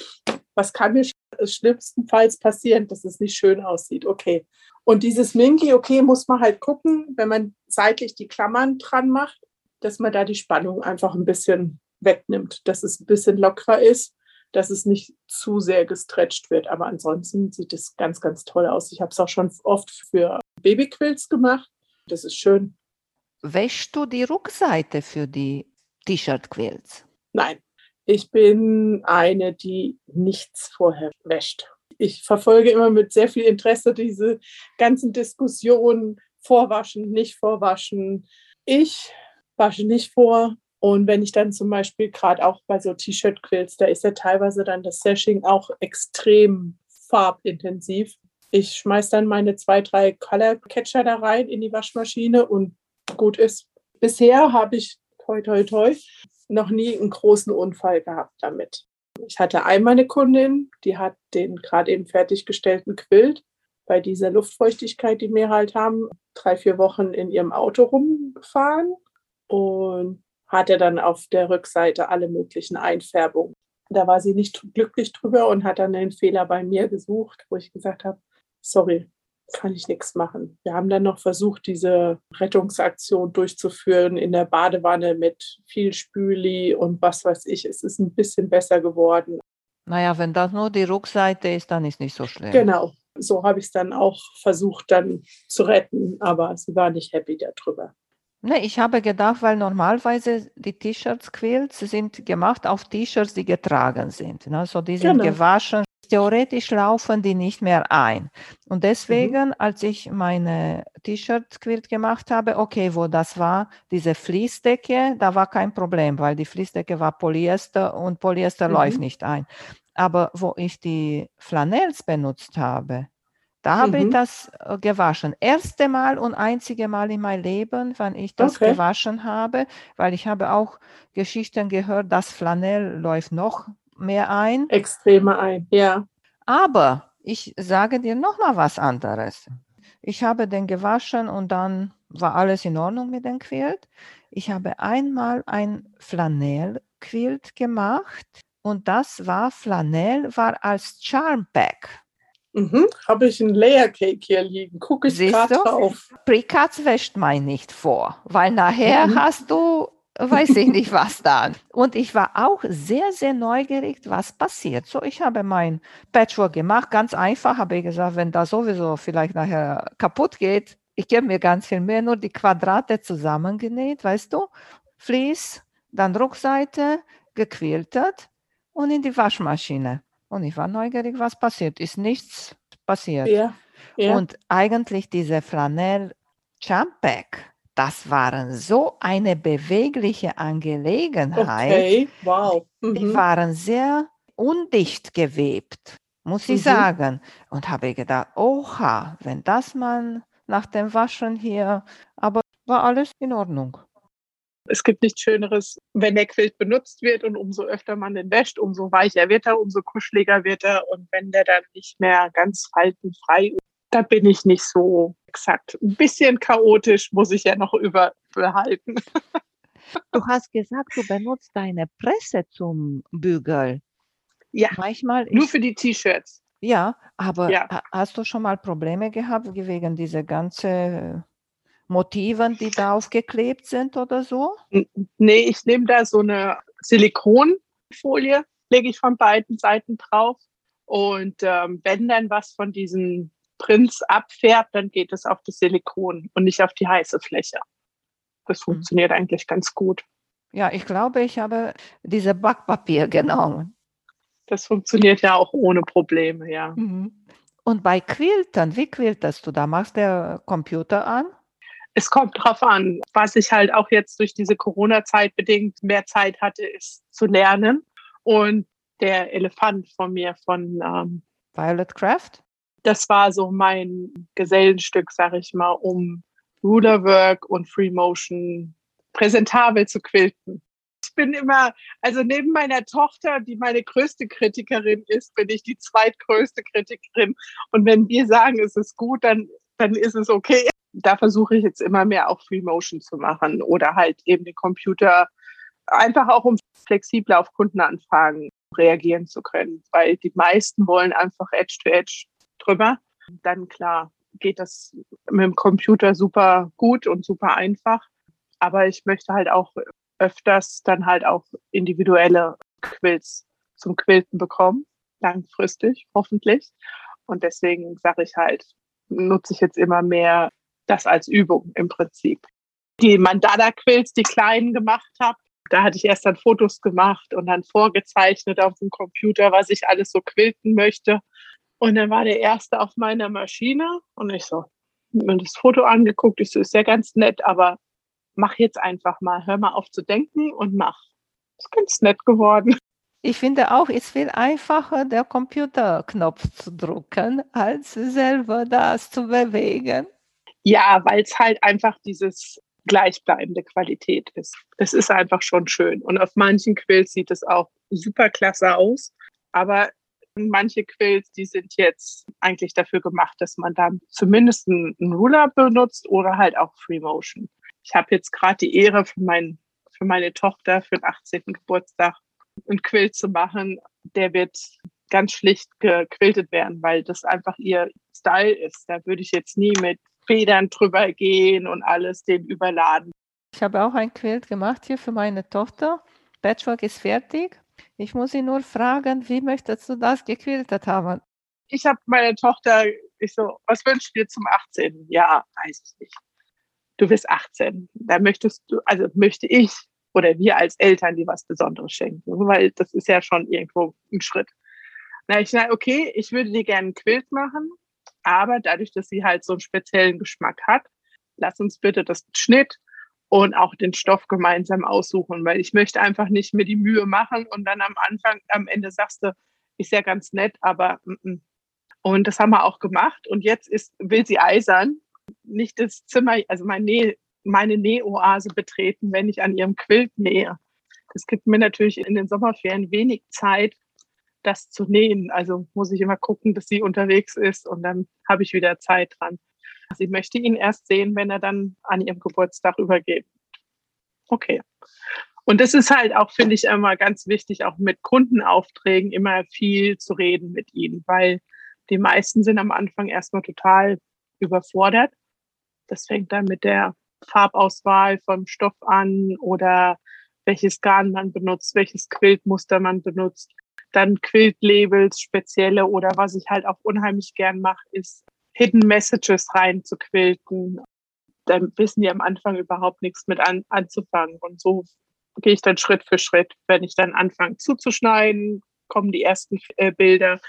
Speaker 2: was kann mir schlimmstenfalls passieren, dass es nicht schön aussieht? Okay. Und dieses Minky, okay, muss man halt gucken, wenn man seitlich die Klammern dran macht, dass man da die Spannung einfach ein bisschen wegnimmt, dass es ein bisschen lockerer ist dass es nicht zu sehr gestretcht wird. Aber ansonsten sieht es ganz, ganz toll aus. Ich habe es auch schon oft für Babyquills gemacht. Das ist schön.
Speaker 1: Wäschst du die Rückseite für die T-Shirt-Quills?
Speaker 2: Nein, ich bin eine, die nichts vorher wäscht. Ich verfolge immer mit sehr viel Interesse diese ganzen Diskussionen, vorwaschen, nicht vorwaschen. Ich wasche nicht vor. Und wenn ich dann zum Beispiel gerade auch bei so T-Shirt-Quills, da ist ja teilweise dann das Sashing auch extrem farbintensiv. Ich schmeiße dann meine zwei, drei Color Catcher da rein in die Waschmaschine und gut ist. Bisher habe ich, toi, toi, toi, noch nie einen großen Unfall gehabt damit. Ich hatte einmal eine Kundin, die hat den gerade eben fertiggestellten Quilt bei dieser Luftfeuchtigkeit, die wir halt haben, drei, vier Wochen in ihrem Auto rumgefahren und hatte dann auf der Rückseite alle möglichen Einfärbungen. Da war sie nicht glücklich drüber und hat dann den Fehler bei mir gesucht, wo ich gesagt habe, sorry, kann ich nichts machen. Wir haben dann noch versucht, diese Rettungsaktion durchzuführen in der Badewanne mit viel Spüli und was weiß ich. Es ist ein bisschen besser geworden.
Speaker 1: Naja, wenn das nur die Rückseite ist, dann ist nicht so schlimm.
Speaker 2: Genau. So habe ich es dann auch versucht, dann zu retten, aber sie war nicht happy darüber.
Speaker 1: Ne, ich habe gedacht, weil normalerweise die T-Shirts, Quilts sind gemacht auf T-Shirts, die getragen sind. Ne? So die sind genau. gewaschen. Theoretisch laufen die nicht mehr ein. Und deswegen, mhm. als ich meine T-Shirt-Quilt gemacht habe, okay, wo das war, diese Fließdecke, da war kein Problem, weil die Fließdecke war Polyester und Polyester mhm. läuft nicht ein. Aber wo ich die Flanells benutzt habe, da mhm. habe ich mhm. das äh, gewaschen. Erste Mal und einzige Mal in meinem Leben, wann ich das okay. gewaschen habe, weil ich habe auch Geschichten gehört, dass Flanell läuft noch mehr ein.
Speaker 2: Extremer ein, ja.
Speaker 1: Aber ich sage dir noch mal was anderes. Ich habe den gewaschen und dann war alles in Ordnung mit dem Quilt. Ich habe einmal ein Flanellquilt gemacht und das war Flanell, war als Charm Pack.
Speaker 2: Mhm, Habe ich ein Layer Cake hier liegen. Gucke ich gerade drauf.
Speaker 1: Precuts wäscht man nicht vor, weil nachher mhm. hast du, weiß ich nicht was dann. Und ich war auch sehr, sehr neugierig, was passiert. So, ich habe mein Patchwork gemacht, ganz einfach, habe ich gesagt, wenn da sowieso vielleicht nachher kaputt geht, ich gebe mir ganz viel mehr, nur die Quadrate zusammengenäht, weißt du, Vlies, dann Rückseite, gequiltet und in die Waschmaschine. Und ich war neugierig, was passiert. Ist nichts passiert. Ja, ja. Und eigentlich diese Flanell Jumpback, das waren so eine bewegliche Angelegenheit. Okay,
Speaker 2: wow.
Speaker 1: Mhm. Die waren sehr undicht gewebt, muss ich mhm. sagen. Und habe gedacht, oha, wenn das man nach dem Waschen hier, aber war alles in Ordnung.
Speaker 2: Es gibt nichts Schöneres, wenn der Quilt benutzt wird und umso öfter man den wäscht, umso weicher wird er, umso kuscheliger wird er. Und wenn der dann nicht mehr ganz faltenfrei ist, da bin ich nicht so exakt. Ein bisschen chaotisch muss ich ja noch überbehalten.
Speaker 1: Du hast gesagt, du benutzt deine Presse zum Bügeln.
Speaker 2: Ja, Manchmal nur für die T-Shirts.
Speaker 1: Ja, aber ja. hast du schon mal Probleme gehabt wegen dieser ganzen Motiven, die da aufgeklebt sind oder so?
Speaker 2: Nee, ich nehme da so eine Silikonfolie, lege ich von beiden Seiten drauf. Und ähm, wenn dann was von diesem Prinz abfärbt, dann geht es auf das Silikon und nicht auf die heiße Fläche. Das hm. funktioniert mhm. eigentlich ganz gut.
Speaker 1: Ja, ich glaube, ich habe diese Backpapier genommen.
Speaker 2: Das funktioniert ja auch ohne Probleme, ja.
Speaker 1: Mhm. Und bei Quiltern, wie quiltest du da? Machst du der Computer an?
Speaker 2: Es kommt drauf an. Was ich halt auch jetzt durch diese Corona-Zeit bedingt mehr Zeit hatte, ist zu lernen. Und der Elefant von mir von ähm,
Speaker 1: Violet Craft?
Speaker 2: Das war so mein Gesellenstück, sag ich mal, um Rulerwork und Free Motion präsentabel zu quilten. Ich bin immer, also neben meiner Tochter, die meine größte Kritikerin ist, bin ich die zweitgrößte Kritikerin. Und wenn wir sagen, es ist gut, dann, dann ist es okay da versuche ich jetzt immer mehr auch Free Motion zu machen oder halt eben den Computer einfach auch um flexibler auf Kundenanfragen reagieren zu können, weil die meisten wollen einfach Edge to Edge drüber. Dann klar geht das mit dem Computer super gut und super einfach. Aber ich möchte halt auch öfters dann halt auch individuelle Quills zum Quilten bekommen, langfristig hoffentlich. Und deswegen sage ich halt, nutze ich jetzt immer mehr das als Übung im Prinzip. Die Mandala-Quills, die kleinen gemacht habe, da hatte ich erst dann Fotos gemacht und dann vorgezeichnet auf dem Computer, was ich alles so quilten möchte. Und dann war der erste auf meiner Maschine und ich so, mir das Foto angeguckt, ich so, ist ja ganz nett, aber mach jetzt einfach mal, hör mal auf zu denken und mach. Ist ganz nett geworden.
Speaker 1: Ich finde auch, es ist viel einfacher, der Computerknopf zu drücken, als selber das zu bewegen.
Speaker 2: Ja, weil es halt einfach dieses gleichbleibende Qualität ist. Das ist einfach schon schön. Und auf manchen Quills sieht es auch super klasse aus. Aber manche Quills, die sind jetzt eigentlich dafür gemacht, dass man da zumindest einen Ruler benutzt oder halt auch Free Motion. Ich habe jetzt gerade die Ehre für, mein, für meine Tochter für den 18. Geburtstag einen Quilt zu machen. Der wird ganz schlicht gequiltet werden, weil das einfach ihr Style ist. Da würde ich jetzt nie mit Federn drüber gehen und alles den überladen.
Speaker 1: Ich habe auch ein Quilt gemacht hier für meine Tochter. Patchwork ist fertig. Ich muss sie nur fragen, wie möchtest du das gequiltet haben?
Speaker 2: Ich habe meine Tochter, ich so, was wünschst du dir zum 18. Ja, weiß ich nicht. Du bist 18. Da möchtest du, also möchte ich oder wir als Eltern dir was Besonderes schenken, weil das ist ja schon irgendwo ein Schritt. Na, ich sage, okay, ich würde dir gerne ein Quilt machen, aber dadurch, dass sie halt so einen speziellen Geschmack hat, lass uns bitte das Schnitt und auch den Stoff gemeinsam aussuchen, weil ich möchte einfach nicht mir die Mühe machen und dann am Anfang, am Ende sagst du, ist ja ganz nett, aber mm -mm. und das haben wir auch gemacht und jetzt ist, will sie eisern, nicht das Zimmer, also mein Näh, meine Nähoase betreten, wenn ich an ihrem Quilt nähe. Das gibt mir natürlich in den Sommerferien wenig Zeit, das zu nähen. Also muss ich immer gucken, dass sie unterwegs ist und dann habe ich wieder Zeit dran. Sie möchte ihn erst sehen, wenn er dann an ihrem Geburtstag übergeht. Okay. Und das ist halt auch, finde ich, immer ganz wichtig, auch mit Kundenaufträgen immer viel zu reden mit ihnen, weil die meisten sind am Anfang erstmal total überfordert. Das fängt dann mit der Farbauswahl vom Stoff an oder welches Garn man benutzt, welches Quiltmuster man benutzt. Dann Quiltlabels, spezielle oder was ich halt auch unheimlich gern mache, ist Hidden Messages reinzuquilten. Da wissen die am Anfang überhaupt nichts mit an, anzufangen. Und so gehe ich dann Schritt für Schritt. Wenn ich dann anfange zuzuschneiden, kommen die ersten äh, Bilder.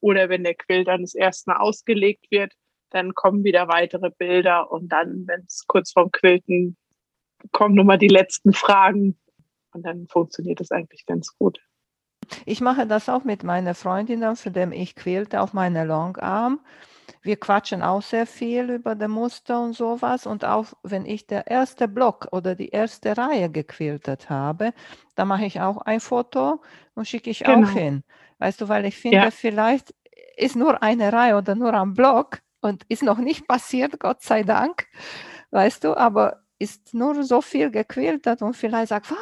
Speaker 2: Oder wenn der Quill dann das erste Mal ausgelegt wird, dann kommen wieder weitere Bilder. Und dann, wenn es kurz vorm Quilten kommen nochmal die letzten Fragen. Und dann funktioniert das eigentlich ganz gut.
Speaker 1: Ich mache das auch mit meiner Freundin, für den ich quälte auf meine Longarm. Wir quatschen auch sehr viel über die Muster und sowas. Und auch wenn ich der erste Block oder die erste Reihe gequiltet habe, da mache ich auch ein Foto und schicke ich genau. auch hin. Weißt du, weil ich finde, ja. vielleicht ist nur eine Reihe oder nur ein Block und ist noch nicht passiert, Gott sei Dank. Weißt du, aber ist nur so viel gequiltet und vielleicht sagt, nein,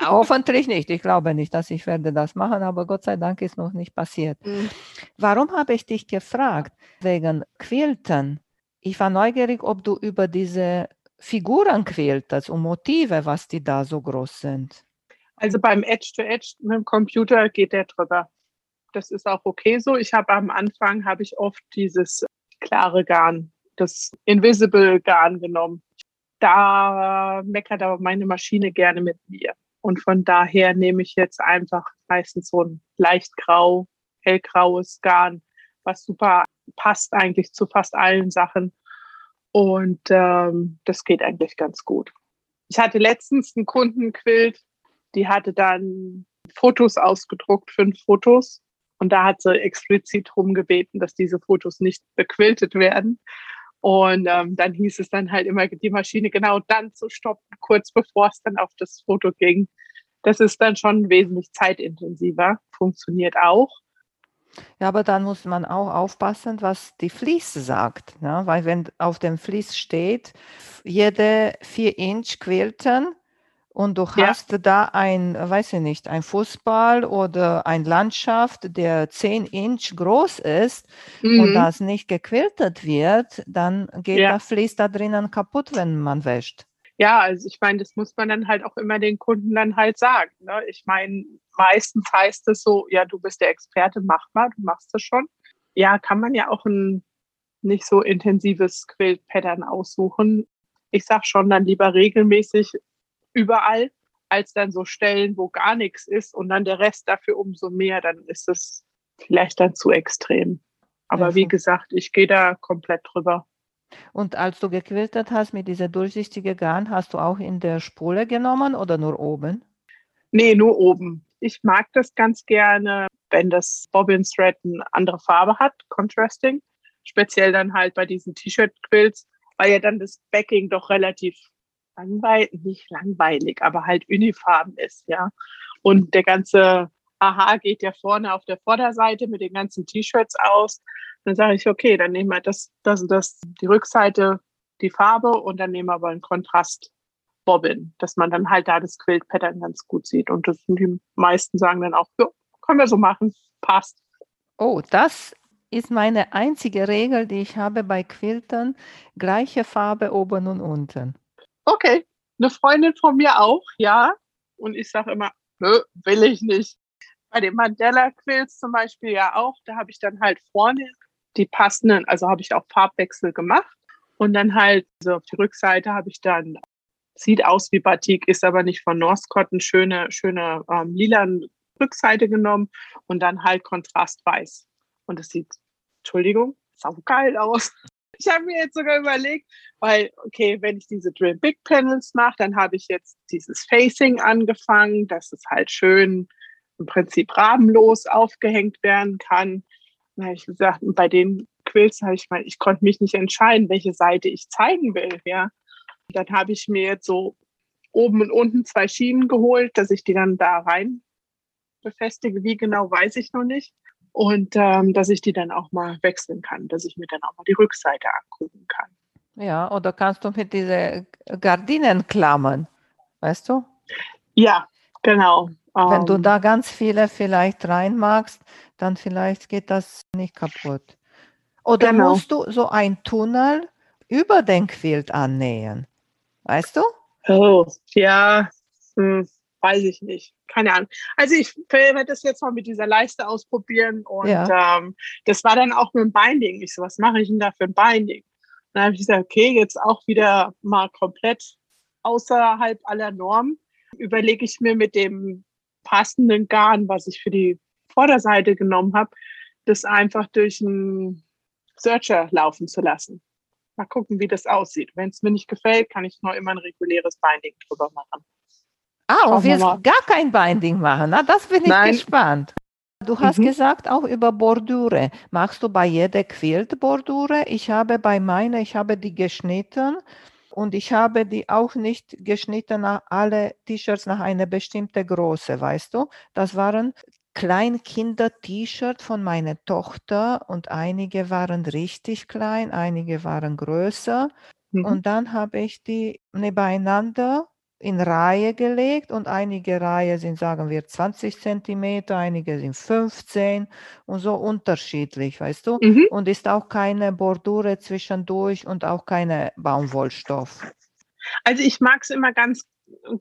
Speaker 1: Hoffentlich nicht. Ich glaube nicht, dass ich werde das machen, aber Gott sei Dank ist noch nicht passiert. Mhm. Warum habe ich dich gefragt? Wegen Quilten. Ich war neugierig, ob du über diese Figuren quiltest und Motive, was die da so groß sind.
Speaker 2: Also beim Edge-to-Edge -Edge mit dem Computer geht der drüber. Das ist auch okay so. Ich habe am Anfang habe ich oft dieses klare Garn, das Invisible Garn genommen. Da meckert aber meine Maschine gerne mit mir. Und von daher nehme ich jetzt einfach meistens so ein leicht grau, hellgraues Garn, was super passt eigentlich zu fast allen Sachen. Und ähm, das geht eigentlich ganz gut. Ich hatte letztens einen Kundenquilt, die hatte dann Fotos ausgedruckt, fünf Fotos. Und da hat sie explizit darum gebeten, dass diese Fotos nicht bequiltet werden. Und ähm, dann hieß es dann halt immer, die Maschine genau dann zu stoppen, kurz bevor es dann auf das Foto ging. Das ist dann schon wesentlich zeitintensiver, funktioniert auch.
Speaker 1: Ja, aber dann muss man auch aufpassen, was die Fließ sagt. Ne? Weil wenn auf dem Fließ steht, jede vier Inch quilten, und du hast ja. da ein, weiß ich nicht, ein Fußball oder ein Landschaft, der 10 Inch groß ist mhm. und das nicht gequiltet wird, dann geht ja. der Fließ da drinnen kaputt, wenn man wäscht.
Speaker 2: Ja, also ich meine, das muss man dann halt auch immer den Kunden dann halt sagen. Ne? Ich meine, meistens heißt es so, ja, du bist der Experte, mach mal, du machst das schon. Ja, kann man ja auch ein nicht so intensives Quilt-Pattern aussuchen. Ich sag schon dann lieber regelmäßig überall, als dann so Stellen, wo gar nichts ist und dann der Rest dafür umso mehr, dann ist es vielleicht dann zu extrem. Aber ja, wie gesagt, ich gehe da komplett drüber.
Speaker 1: Und als du gequiltet hast mit dieser durchsichtigen Garn, hast du auch in der Spule genommen oder nur oben?
Speaker 2: Nee, nur oben. Ich mag das ganz gerne, wenn das Bobbin Thread eine andere Farbe hat, Contrasting. Speziell dann halt bei diesen T-Shirt-Quills, weil ja dann das Backing doch relativ langweilig, nicht langweilig, aber halt uniform ist, ja. Und der ganze Aha geht ja vorne auf der Vorderseite mit den ganzen T-Shirts aus. Dann sage ich, okay, dann nehmen wir das, das, das, die Rückseite, die Farbe und dann nehmen wir aber einen Kontrast Bobbin, dass man dann halt da das Quilt-Pattern ganz gut sieht. Und das die meisten sagen dann auch, ja, können wir so machen, passt.
Speaker 1: Oh, das ist meine einzige Regel, die ich habe bei Quiltern. Gleiche Farbe oben und unten.
Speaker 2: Okay, eine Freundin von mir auch, ja. Und ich sage immer, nö, will ich nicht. Bei den Mandela-Quilts zum Beispiel ja auch, da habe ich dann halt vorne die passenden, also habe ich auch Farbwechsel gemacht. Und dann halt, also auf die Rückseite habe ich dann, sieht aus wie Batik, ist aber nicht von North Cotton, schöne, schöne ähm, lila Rückseite genommen und dann halt kontrastweiß. Und es sieht, Entschuldigung, saugeil aus. Ich habe mir jetzt sogar überlegt, weil, okay, wenn ich diese Drill Big Panels mache, dann habe ich jetzt dieses Facing angefangen, dass es halt schön im Prinzip rabenlos aufgehängt werden kann. Dann habe ich gesagt, bei den Quills habe ich mal, ich konnte mich nicht entscheiden, welche Seite ich zeigen will. Ja. Dann habe ich mir jetzt so oben und unten zwei Schienen geholt, dass ich die dann da rein befestige. Wie genau, weiß ich noch nicht. Und ähm, dass ich die dann auch mal wechseln kann, dass ich mir dann auch mal die Rückseite angucken kann.
Speaker 1: Ja, oder kannst du mit diesen Gardinen klammern, weißt du?
Speaker 2: Ja, genau.
Speaker 1: Wenn du ähm. da ganz viele vielleicht reinmachst, dann vielleicht geht das nicht kaputt. Oder genau. musst du so ein Tunnel über den Quilt annähen? Weißt du?
Speaker 2: Oh, ja, hm, weiß ich nicht. Keine Ahnung. Also ich werde das jetzt mal mit dieser Leiste ausprobieren und ja. ähm, das war dann auch mit dem Binding. Ich so, was mache ich denn da für ein Binding? Dann habe ich gesagt, okay, jetzt auch wieder mal komplett außerhalb aller Normen. Überlege ich mir mit dem passenden Garn, was ich für die Vorderseite genommen habe, das einfach durch einen Searcher laufen zu lassen. Mal gucken, wie das aussieht. Wenn es mir nicht gefällt, kann ich noch immer ein reguläres Binding drüber machen.
Speaker 1: Ah, und willst gar kein Binding machen? Na, das bin ich Nein. gespannt. Du hast mhm. gesagt, auch über Bordure. Machst du bei jeder Quilt Bordure? Ich habe bei meiner, ich habe die geschnitten und ich habe die auch nicht geschnitten nach alle T-Shirts nach einer bestimmten Größe, weißt du? Das waren Kleinkinder-T-Shirt von meiner Tochter und einige waren richtig klein, einige waren größer. Mhm. Und dann habe ich die nebeneinander in Reihe gelegt und einige Reihe sind, sagen wir, 20 Zentimeter, einige sind 15 und so unterschiedlich, weißt du? Mhm. Und ist auch keine Bordure zwischendurch und auch keine Baumwollstoff.
Speaker 2: Also ich mag es immer ganz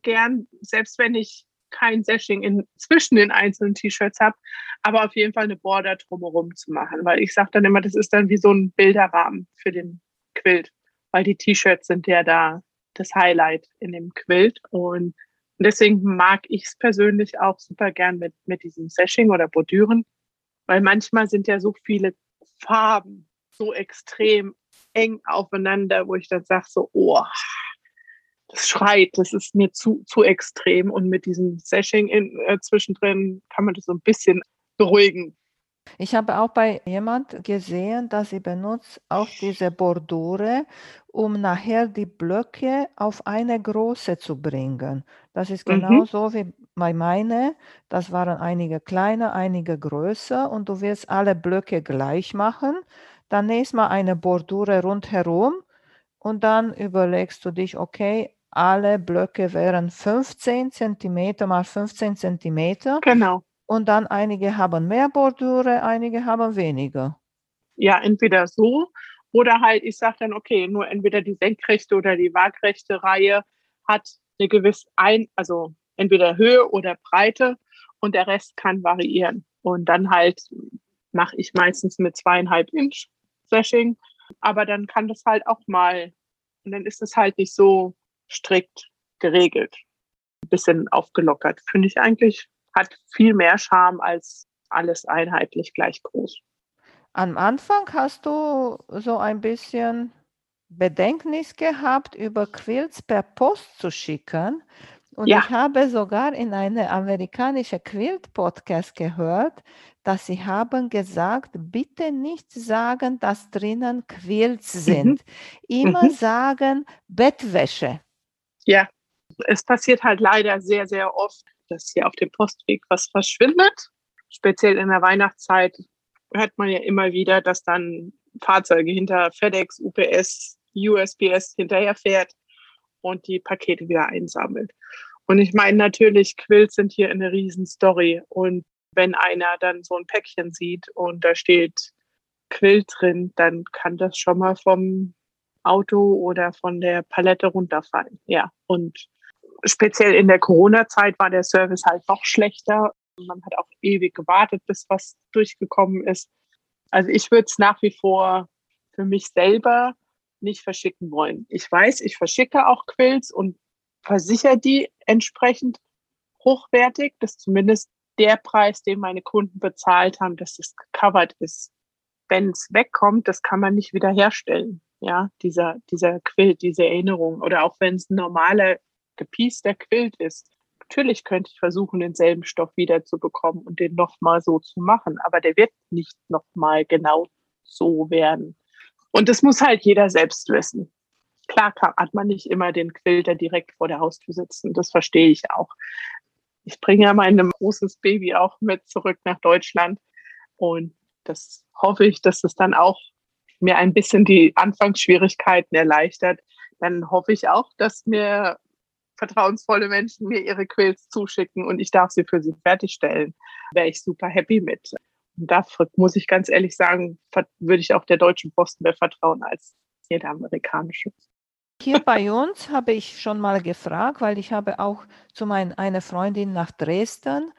Speaker 2: gern, selbst wenn ich kein Sashing in, zwischen den einzelnen T-Shirts habe, aber auf jeden Fall eine Border drumherum zu machen, weil ich sage dann immer, das ist dann wie so ein Bilderrahmen für den Quilt, weil die T-Shirts sind ja da das Highlight in dem Quilt. Und deswegen mag ich es persönlich auch super gern mit, mit diesem Sashing oder Bordüren, weil manchmal sind ja so viele Farben so extrem eng aufeinander, wo ich dann sage so, oh, das schreit, das ist mir zu, zu extrem. Und mit diesem Sashing in, äh, zwischendrin kann man das so ein bisschen beruhigen.
Speaker 1: Ich habe auch bei jemand gesehen, dass sie benutzt auch diese Bordure, um nachher die Blöcke auf eine Größe zu bringen. Das ist mhm. genauso wie bei meine. Das waren einige kleiner, einige größer und du wirst alle Blöcke gleich machen. Dann nächst mal eine Bordure rundherum und dann überlegst du dich, okay, alle Blöcke wären 15 cm mal 15 cm.
Speaker 2: Genau.
Speaker 1: Und dann einige haben mehr Bordure, einige haben weniger.
Speaker 2: Ja, entweder so oder halt, ich sage dann, okay, nur entweder die senkrechte oder die waagrechte Reihe hat eine gewisse ein, also entweder Höhe oder Breite und der Rest kann variieren. Und dann halt mache ich meistens mit zweieinhalb Inch Slashing, aber dann kann das halt auch mal, und dann ist es halt nicht so strikt geregelt. Ein bisschen aufgelockert. Finde ich eigentlich hat viel mehr Charme als alles einheitlich gleich groß.
Speaker 1: Am Anfang hast du so ein bisschen Bedenknis gehabt, über Quilts per Post zu schicken. Und ja. ich habe sogar in einem amerikanischen Quilt-Podcast gehört, dass sie haben gesagt, bitte nicht sagen, dass drinnen Quilts mhm. sind. Immer mhm. sagen Bettwäsche.
Speaker 2: Ja, es passiert halt leider sehr, sehr oft, dass hier auf dem Postweg was verschwindet. Speziell in der Weihnachtszeit hört man ja immer wieder, dass dann Fahrzeuge hinter FedEx, UPS, USPS hinterherfährt und die Pakete wieder einsammelt. Und ich meine natürlich, Quills sind hier eine Riesenstory. Und wenn einer dann so ein Päckchen sieht und da steht Quill drin, dann kann das schon mal vom Auto oder von der Palette runterfallen. Ja, und speziell in der Corona-Zeit war der Service halt noch schlechter. Man hat auch ewig gewartet, bis was durchgekommen ist. Also ich würde es nach wie vor für mich selber nicht verschicken wollen. Ich weiß, ich verschicke auch Quills und versichere die entsprechend hochwertig, dass zumindest der Preis, den meine Kunden bezahlt haben, dass es gecovert ist. Wenn es wegkommt, das kann man nicht wiederherstellen. Ja, dieser, dieser Quilt, diese Erinnerung. Oder auch wenn es ein normaler, gepiester Quilt ist. Natürlich könnte ich versuchen, denselben Stoff wiederzubekommen und den nochmal so zu machen. Aber der wird nicht nochmal genau so werden. Und das muss halt jeder selbst wissen. Klar hat man nicht immer den Quilter direkt vor der Haustür sitzen. Das verstehe ich auch. Ich bringe ja mein großes Baby auch mit zurück nach Deutschland. Und das hoffe ich, dass es dann auch mir ein bisschen die Anfangsschwierigkeiten erleichtert. Dann hoffe ich auch, dass mir vertrauensvolle Menschen mir ihre Quills zuschicken und ich darf sie für sie fertigstellen. Wäre ich super happy mit. Und da muss ich ganz ehrlich sagen, würde ich auch der Deutschen Post mehr vertrauen als jeder amerikanische.
Speaker 1: Hier bei uns habe ich schon mal gefragt, weil ich habe auch zu meiner Freundin nach Dresden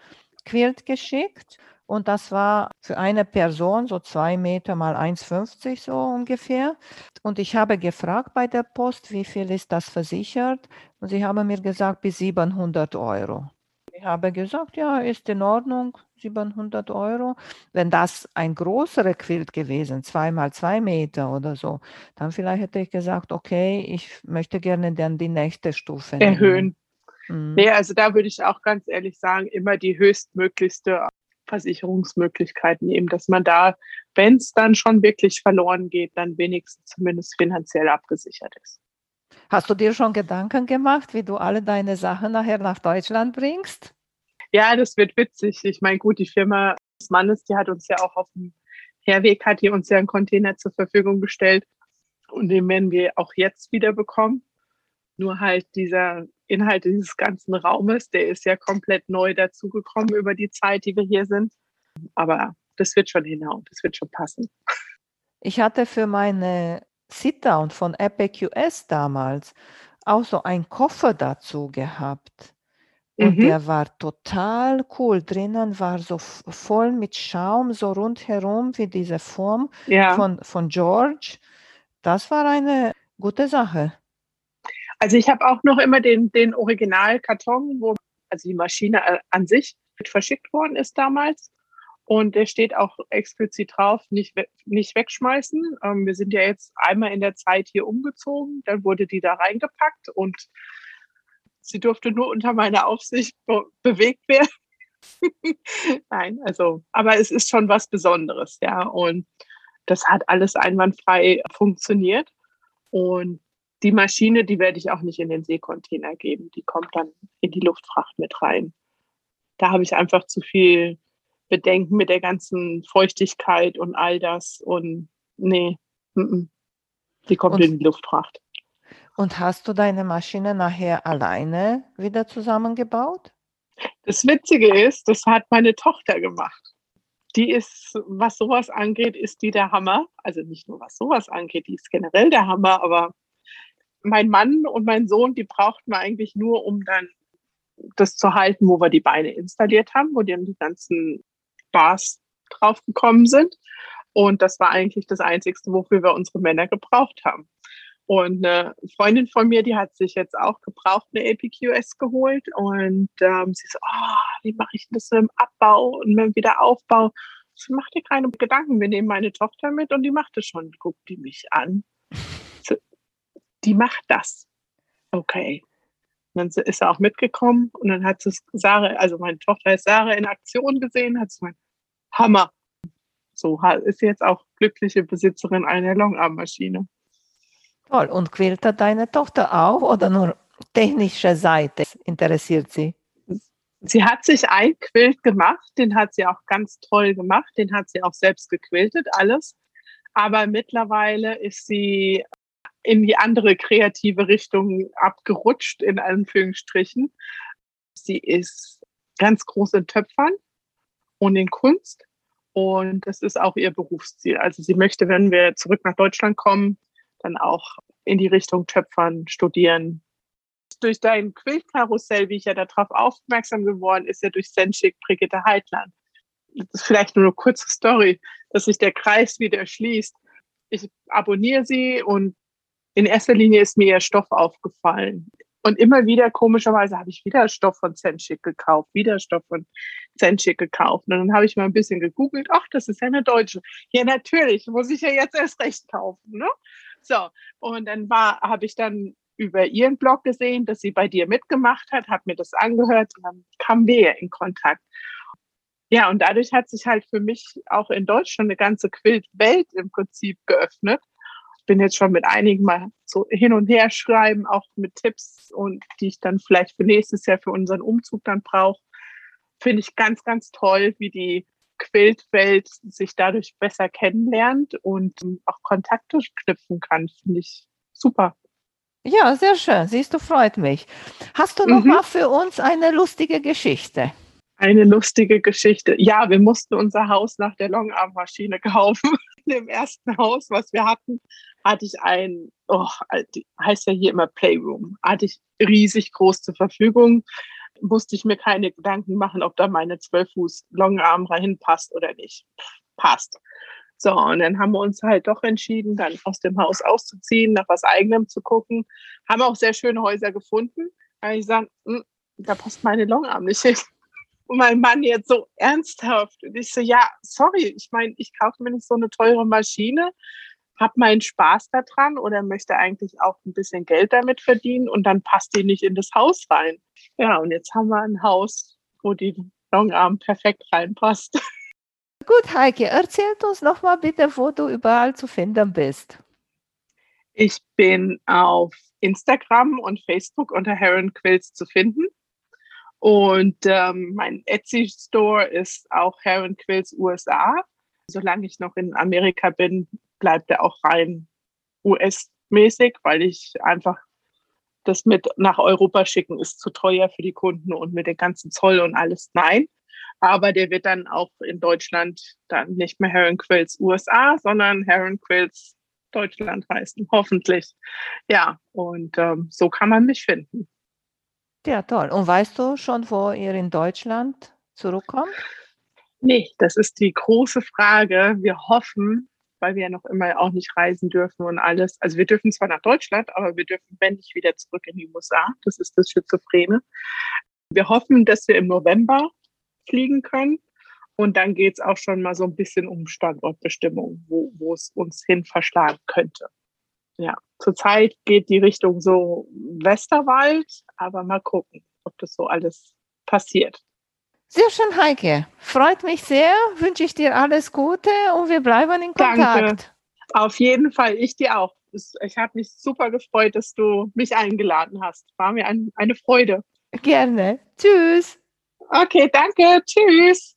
Speaker 1: Quilt geschickt und das war für eine Person so zwei Meter mal 1,50 so ungefähr. Und ich habe gefragt bei der Post, wie viel ist das versichert? Und sie haben mir gesagt, bis 700 Euro. Ich habe gesagt, ja, ist in Ordnung, 700 Euro. Wenn das ein größerer Quilt gewesen, zweimal zwei Meter oder so, dann vielleicht hätte ich gesagt, okay, ich möchte gerne dann die nächste Stufe
Speaker 2: nehmen. erhöhen. Mhm. Nee, also da würde ich auch ganz ehrlich sagen, immer die höchstmöglichste Versicherungsmöglichkeit nehmen, dass man da, wenn es dann schon wirklich verloren geht, dann wenigstens zumindest finanziell abgesichert ist.
Speaker 1: Hast du dir schon Gedanken gemacht, wie du alle deine Sachen nachher nach Deutschland bringst?
Speaker 2: Ja, das wird witzig. Ich meine, gut, die Firma des Mannes, die hat uns ja auch auf dem Herweg, hat die uns ja einen Container zur Verfügung gestellt. Und den werden wir auch jetzt wieder bekommen. Nur halt dieser Inhalt dieses ganzen Raumes, der ist ja komplett neu dazugekommen über die Zeit, die wir hier sind. Aber das wird schon hinhauen, das wird schon passen.
Speaker 1: Ich hatte für meine Sit-Down von Epic US damals auch so einen Koffer dazu gehabt. Und mhm. der war total cool. Drinnen war so voll mit Schaum, so rundherum wie diese Form ja. von, von George. Das war eine gute Sache.
Speaker 2: Also ich habe auch noch immer den, den Originalkarton, wo also die Maschine äh, an sich verschickt worden ist damals. Und der steht auch explizit drauf, nicht, nicht wegschmeißen. Ähm, wir sind ja jetzt einmal in der Zeit hier umgezogen, dann wurde die da reingepackt und sie durfte nur unter meiner Aufsicht be bewegt werden. Nein, also, aber es ist schon was Besonderes, ja. Und das hat alles einwandfrei funktioniert. Und die Maschine, die werde ich auch nicht in den Seekontainer geben. Die kommt dann in die Luftfracht mit rein. Da habe ich einfach zu viel Bedenken mit der ganzen Feuchtigkeit und all das. Und nee, m -m. die kommt und in die Luftfracht.
Speaker 1: Und hast du deine Maschine nachher alleine wieder zusammengebaut?
Speaker 2: Das Witzige ist, das hat meine Tochter gemacht. Die ist, was sowas angeht, ist die der Hammer. Also nicht nur was sowas angeht, die ist generell der Hammer, aber mein Mann und mein Sohn, die brauchten wir eigentlich nur, um dann das zu halten, wo wir die Beine installiert haben, wo dann die ganzen Bars draufgekommen sind. Und das war eigentlich das Einzige, wofür wir unsere Männer gebraucht haben. Und eine Freundin von mir, die hat sich jetzt auch gebraucht eine APQS geholt und ähm, sie so, oh, wie mache ich das mit dem Abbau und mit dem Wiederaufbau? Ich mach dir keine Gedanken, wir nehmen meine Tochter mit und die macht es schon. Guckt die mich an. Die macht das. Okay. Und dann ist sie auch mitgekommen und dann hat sie Sarah, also meine Tochter ist Sarah in Aktion gesehen, hat sie gemeint, Hammer. So ist sie jetzt auch glückliche Besitzerin einer Longarm-Maschine.
Speaker 1: Toll. Und quiltet deine Tochter auch oder nur technische Seite interessiert sie?
Speaker 2: Sie hat sich ein Quilt gemacht, den hat sie auch ganz toll gemacht, den hat sie auch selbst gequiltet, alles. Aber mittlerweile ist sie in die andere kreative Richtung abgerutscht, in Anführungsstrichen. Sie ist ganz groß in Töpfern und in Kunst. Und das ist auch ihr Berufsziel. Also sie möchte, wenn wir zurück nach Deutschland kommen, dann auch in die Richtung Töpfern studieren. Durch dein Quiltkarussell, wie ich ja darauf aufmerksam geworden ist, ja durch Senschik Brigitte Heitland. Das ist vielleicht nur eine kurze Story, dass sich der Kreis wieder schließt. Ich abonniere sie und in erster Linie ist mir ihr Stoff aufgefallen. Und immer wieder, komischerweise, habe ich wieder Stoff von Zenschik gekauft, wieder Stoff von Zenschik gekauft. Und dann habe ich mal ein bisschen gegoogelt, ach, das ist ja eine Deutsche. Ja, natürlich, muss ich ja jetzt erst recht kaufen. Ne? So, und dann war, habe ich dann über ihren Blog gesehen, dass sie bei dir mitgemacht hat, habe mir das angehört und dann kamen wir in Kontakt. Ja, und dadurch hat sich halt für mich auch in Deutschland eine ganze Quiltwelt im Prinzip geöffnet. Ich bin jetzt schon mit einigen mal so hin und her schreiben, auch mit Tipps und die ich dann vielleicht für nächstes Jahr für unseren Umzug dann brauche. Finde ich ganz, ganz toll, wie die Quiltwelt sich dadurch besser kennenlernt und auch Kontakte knüpfen kann, finde ich super.
Speaker 1: Ja, sehr schön. Siehst du, freut mich. Hast du noch mhm. mal für uns eine lustige Geschichte?
Speaker 2: Eine lustige Geschichte. Ja, wir mussten unser Haus nach der Longarm-Maschine kaufen. Dem ersten Haus, was wir hatten, hatte ich ein, oh, heißt ja hier immer Playroom, hatte ich riesig groß zur Verfügung musste ich mir keine Gedanken machen, ob da meine 12 Fuß Longarm reinpasst oder nicht. Passt. So, und dann haben wir uns halt doch entschieden, dann aus dem Haus auszuziehen, nach was eigenem zu gucken. Haben auch sehr schöne Häuser gefunden. Da ich gesagt, hm, da passt meine Longarm nicht hin. Und mein Mann jetzt so ernsthaft. Und ich so, ja, sorry, ich meine, ich kaufe mir nicht so eine teure Maschine habe meinen Spaß daran oder möchte eigentlich auch ein bisschen Geld damit verdienen und dann passt die nicht in das Haus rein. Ja, und jetzt haben wir ein Haus, wo die Longarm perfekt reinpasst.
Speaker 1: Gut, Heike, erzähl uns noch mal bitte, wo du überall zu finden bist.
Speaker 2: Ich bin auf Instagram und Facebook unter Heron Quills zu finden. Und ähm, mein Etsy-Store ist auch Heron Quills USA. Solange ich noch in Amerika bin, bleibt er auch rein US-mäßig, weil ich einfach das mit nach Europa schicken ist zu teuer für die Kunden und mit dem ganzen Zoll und alles. Nein. Aber der wird dann auch in Deutschland dann nicht mehr Heron Quills USA, sondern Heron Quills Deutschland heißen, hoffentlich. Ja, und ähm, so kann man mich finden.
Speaker 1: Ja, toll. Und weißt du schon, wo ihr in Deutschland zurückkommt?
Speaker 2: Nee, das ist die große Frage. Wir hoffen, weil wir ja noch immer auch nicht reisen dürfen und alles. Also wir dürfen zwar nach Deutschland, aber wir dürfen, wenn nicht, wieder zurück in die USA. Das ist das Schizophrene. Wir hoffen, dass wir im November fliegen können. Und dann geht es auch schon mal so ein bisschen um Standortbestimmung, wo, wo es uns hin verschlagen könnte. Ja, zurzeit geht die Richtung so Westerwald, aber mal gucken, ob das so alles passiert.
Speaker 1: Sehr schön, Heike. Freut mich sehr. Wünsche ich dir alles Gute und wir bleiben in Kontakt. Danke.
Speaker 2: Auf jeden Fall, ich dir auch. Ich habe mich super gefreut, dass du mich eingeladen hast. War mir ein, eine Freude.
Speaker 1: Gerne. Tschüss.
Speaker 2: Okay, danke. Tschüss.